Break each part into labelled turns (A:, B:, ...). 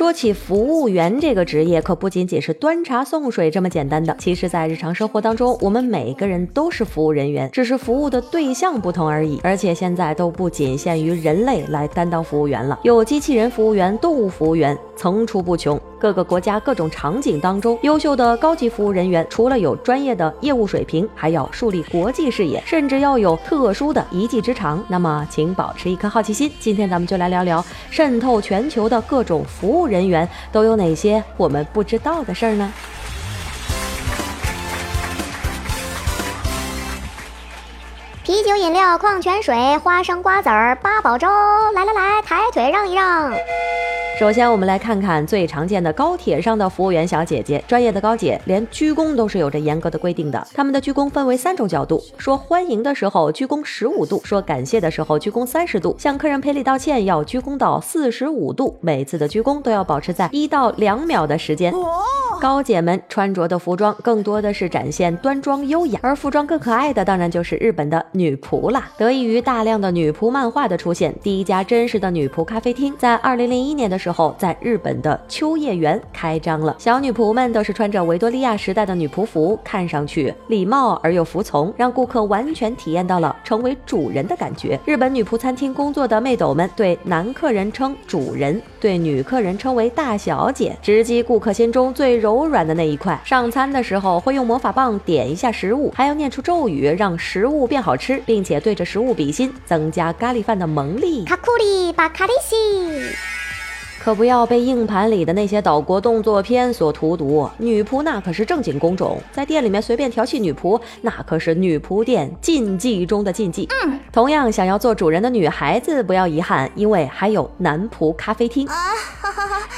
A: 说起服务员这个职业，可不仅仅是端茶送水这么简单的。其实，在日常生活当中，我们每个人都是服务人员，只是服务的对象不同而已。而且现在都不仅限于人类来担当服务员了，有机器人服务员、动物服务员层出不穷。各个国家各种场景当中，优秀的高级服务人员除了有专业的业务水平，还要树立国际视野，甚至要有特殊的一技之长。那么，请保持一颗好奇心，今天咱们就来聊聊渗透全球的各种服务人员都有哪些我们不知道的事儿呢？
B: 啤酒、饮料、矿泉水、花生、瓜子儿、八宝粥，来来来，抬腿让一让。
A: 首先，我们来看看最常见的高铁上的服务员小姐姐。专业的高姐连鞠躬都是有着严格的规定的。他们的鞠躬分为三种角度：说欢迎的时候鞠躬十五度，说感谢的时候鞠躬三十度，向客人赔礼道歉要鞠躬到四十五度。每次的鞠躬都要保持在一到两秒的时间。高姐们穿着的服装更多的是展现端庄优雅，而服装更可爱的当然就是日本的女仆啦。得益于大量的女仆漫画的出现，第一家真实的女仆咖啡厅在二零零一年的时候。在日本的秋叶原开张了。小女仆们都是穿着维多利亚时代的女仆服，看上去礼貌而又服从，让顾客完全体验到了成为主人的感觉。日本女仆餐厅工作的妹斗们对男客人称主人，对女客人称为大小姐，直击顾客心中最柔软的那一块。上餐的时候会用魔法棒点一下食物，还要念出咒语让食物变好吃，并且对着食物比心，增加咖喱饭的萌力。
B: 卡库里巴卡利西。
A: 可不要被硬盘里的那些岛国动作片所荼毒，女仆那可是正经工种，在店里面随便调戏女仆，那可是女仆店禁忌中的禁忌。嗯，同样想要做主人的女孩子不要遗憾，因为还有男仆咖啡厅。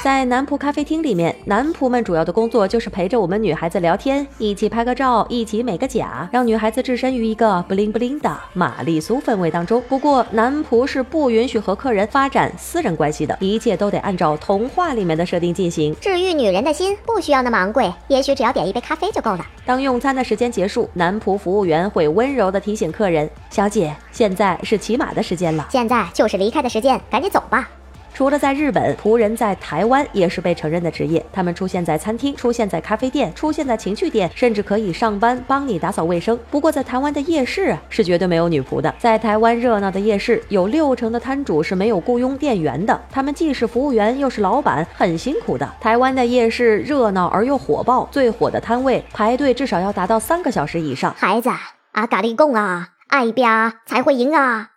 A: 在男仆咖啡厅里面，男仆们主要的工作就是陪着我们女孩子聊天，一起拍个照，一起美个甲，让女孩子置身于一个布灵布灵的玛丽苏氛围当中。不过，男仆是不允许和客人发展私人关系的，一切都得按照童话里面的设定进行。
B: 治愈女人的心不需要那么昂贵，也许只要点一杯咖啡就够了。
A: 当用餐的时间结束，男仆服务员会温柔地提醒客人：“小姐，现在是骑马的时间了，
B: 现在就是离开的时间，赶紧走吧。”
A: 除了在日本，仆人在台湾也是被承认的职业。他们出现在餐厅，出现在咖啡店，出现在情趣店，甚至可以上班帮你打扫卫生。不过，在台湾的夜市啊是绝对没有女仆的。在台湾热闹的夜市，有六成的摊主是没有雇佣店员的，他们既是服务员又是老板，很辛苦的。台湾的夜市热闹而又火爆，最火的摊位排队至少要达到三个小时以上。
B: 孩子，啊，咖喱贡啊，爱边才会赢啊。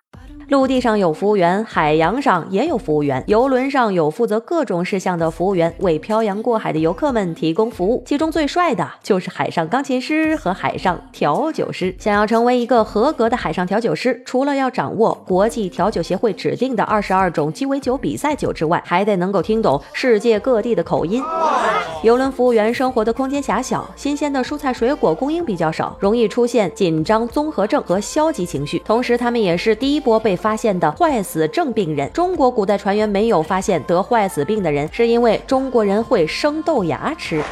A: 陆地上有服务员，海洋上也有服务员，游轮上有负责各种事项的服务员，为漂洋过海的游客们提供服务。其中最帅的就是海上钢琴师和海上调酒师。想要成为一个合格的海上调酒师，除了要掌握国际调酒协会指定的二十二种鸡尾酒比赛酒之外，还得能够听懂世界各地的口音。游轮服务员生活的空间狭小，新鲜的蔬菜水果供应比较少，容易出现紧张综合症和消极情绪。同时，他们也是第一波被发现的坏死症病人，中国古代船员没有发现得坏死病的人，是因为中国人会生豆芽吃。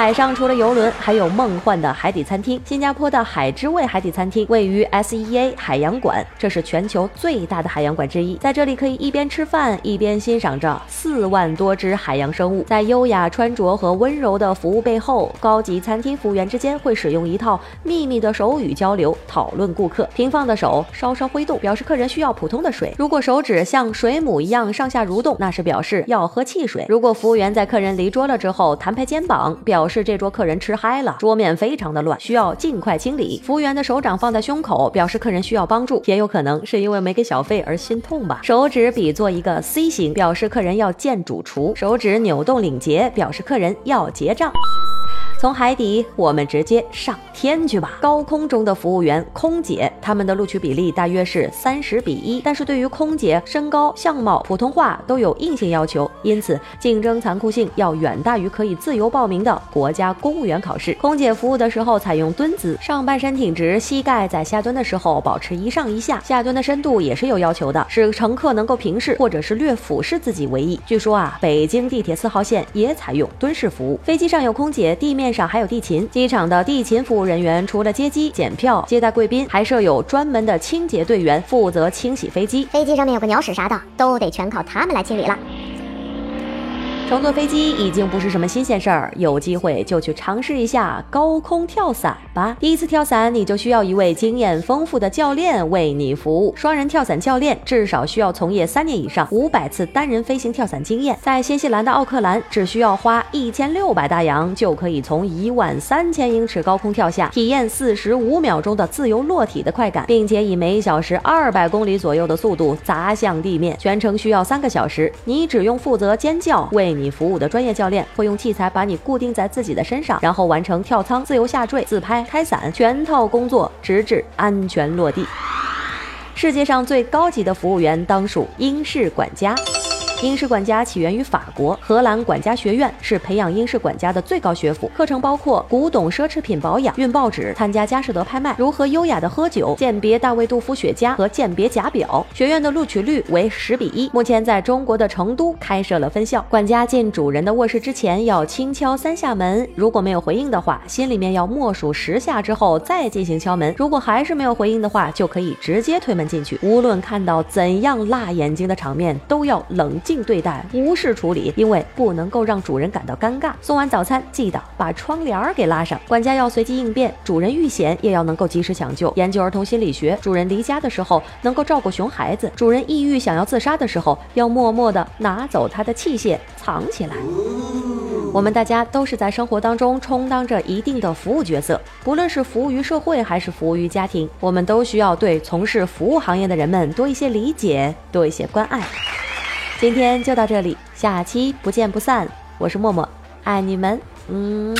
A: 海上除了游轮，还有梦幻的海底餐厅。新加坡的海之味海底餐厅位于 SEA 海洋馆，这是全球最大的海洋馆之一。在这里可以一边吃饭，一边欣赏着四万多只海洋生物。在优雅穿着和温柔的服务背后，高级餐厅服务员之间会使用一套秘密的手语交流，讨论顾客。平放的手稍稍挥动，表示客人需要普通的水。如果手指像水母一样上下蠕动，那是表示要喝汽水。如果服务员在客人离桌了之后弹拍肩膀，表表是这桌客人吃嗨了，桌面非常的乱，需要尽快清理。服务员的手掌放在胸口，表示客人需要帮助，也有可能是因为没给小费而心痛吧。手指比作一个 C 形，表示客人要见主厨。手指扭动领结，表示客人要结账。从海底，我们直接上天去吧。高空中的服务员、空姐，他们的录取比例大约是三十比一。但是对于空姐身高、相貌、普通话都有硬性要求，因此竞争残酷性要远大于可以自由报名的国家公务员考试。空姐服务的时候采用蹲姿，上半身挺直，膝盖在下蹲的时候保持一上一下，下蹲的深度也是有要求的，使乘客能够平视或者是略俯视自己为宜。据说啊，北京地铁四号线也采用蹲式服务。飞机上有空姐，地面。上还有地勤，机场的地勤服务人员除了接机、检票、接待贵宾，还设有专门的清洁队员，负责清洗飞机。
B: 飞机上面有个鸟屎啥的，都得全靠他们来清理了。
A: 乘坐飞机已经不是什么新鲜事儿，有机会就去尝试一下高空跳伞吧。第一次跳伞，你就需要一位经验丰富的教练为你服务。双人跳伞教练至少需要从业三年以上，五百次单人飞行跳伞经验。在新西兰的奥克兰，只需要花一千六百大洋就可以从一万三千英尺高空跳下，体验四十五秒钟的自由落体的快感，并且以每小时二百公里左右的速度砸向地面，全程需要三个小时。你只用负责尖叫为。你服务的专业教练会用器材把你固定在自己的身上，然后完成跳舱、自由下坠、自拍、开伞全套工作，直至安全落地。世界上最高级的服务员当属英式管家。英式管家起源于法国，荷兰管家学院是培养英式管家的最高学府。课程包括古董奢侈品保养、运报纸、参加佳士得拍卖、如何优雅的喝酒、鉴别大卫杜夫雪茄和鉴别假表。学院的录取率为十比一。目前在中国的成都开设了分校。管家进主人的卧室之前要轻敲三下门，如果没有回应的话，心里面要默数十下之后再进行敲门。如果还是没有回应的话，就可以直接推门进去。无论看到怎样辣眼睛的场面，都要冷静。静对待，无视处理，因为不能够让主人感到尴尬。送完早餐，记得把窗帘儿给拉上。管家要随机应变，主人遇险也要能够及时抢救。研究儿童心理学，主人离家的时候能够照顾熊孩子，主人抑郁想要自杀的时候，要默默的拿走他的器械，藏起来。我们大家都是在生活当中充当着一定的服务角色，不论是服务于社会还是服务于家庭，我们都需要对从事服务行业的人们多一些理解，多一些关爱。今天就到这里，下期不见不散。我是默默，爱你们，嗯。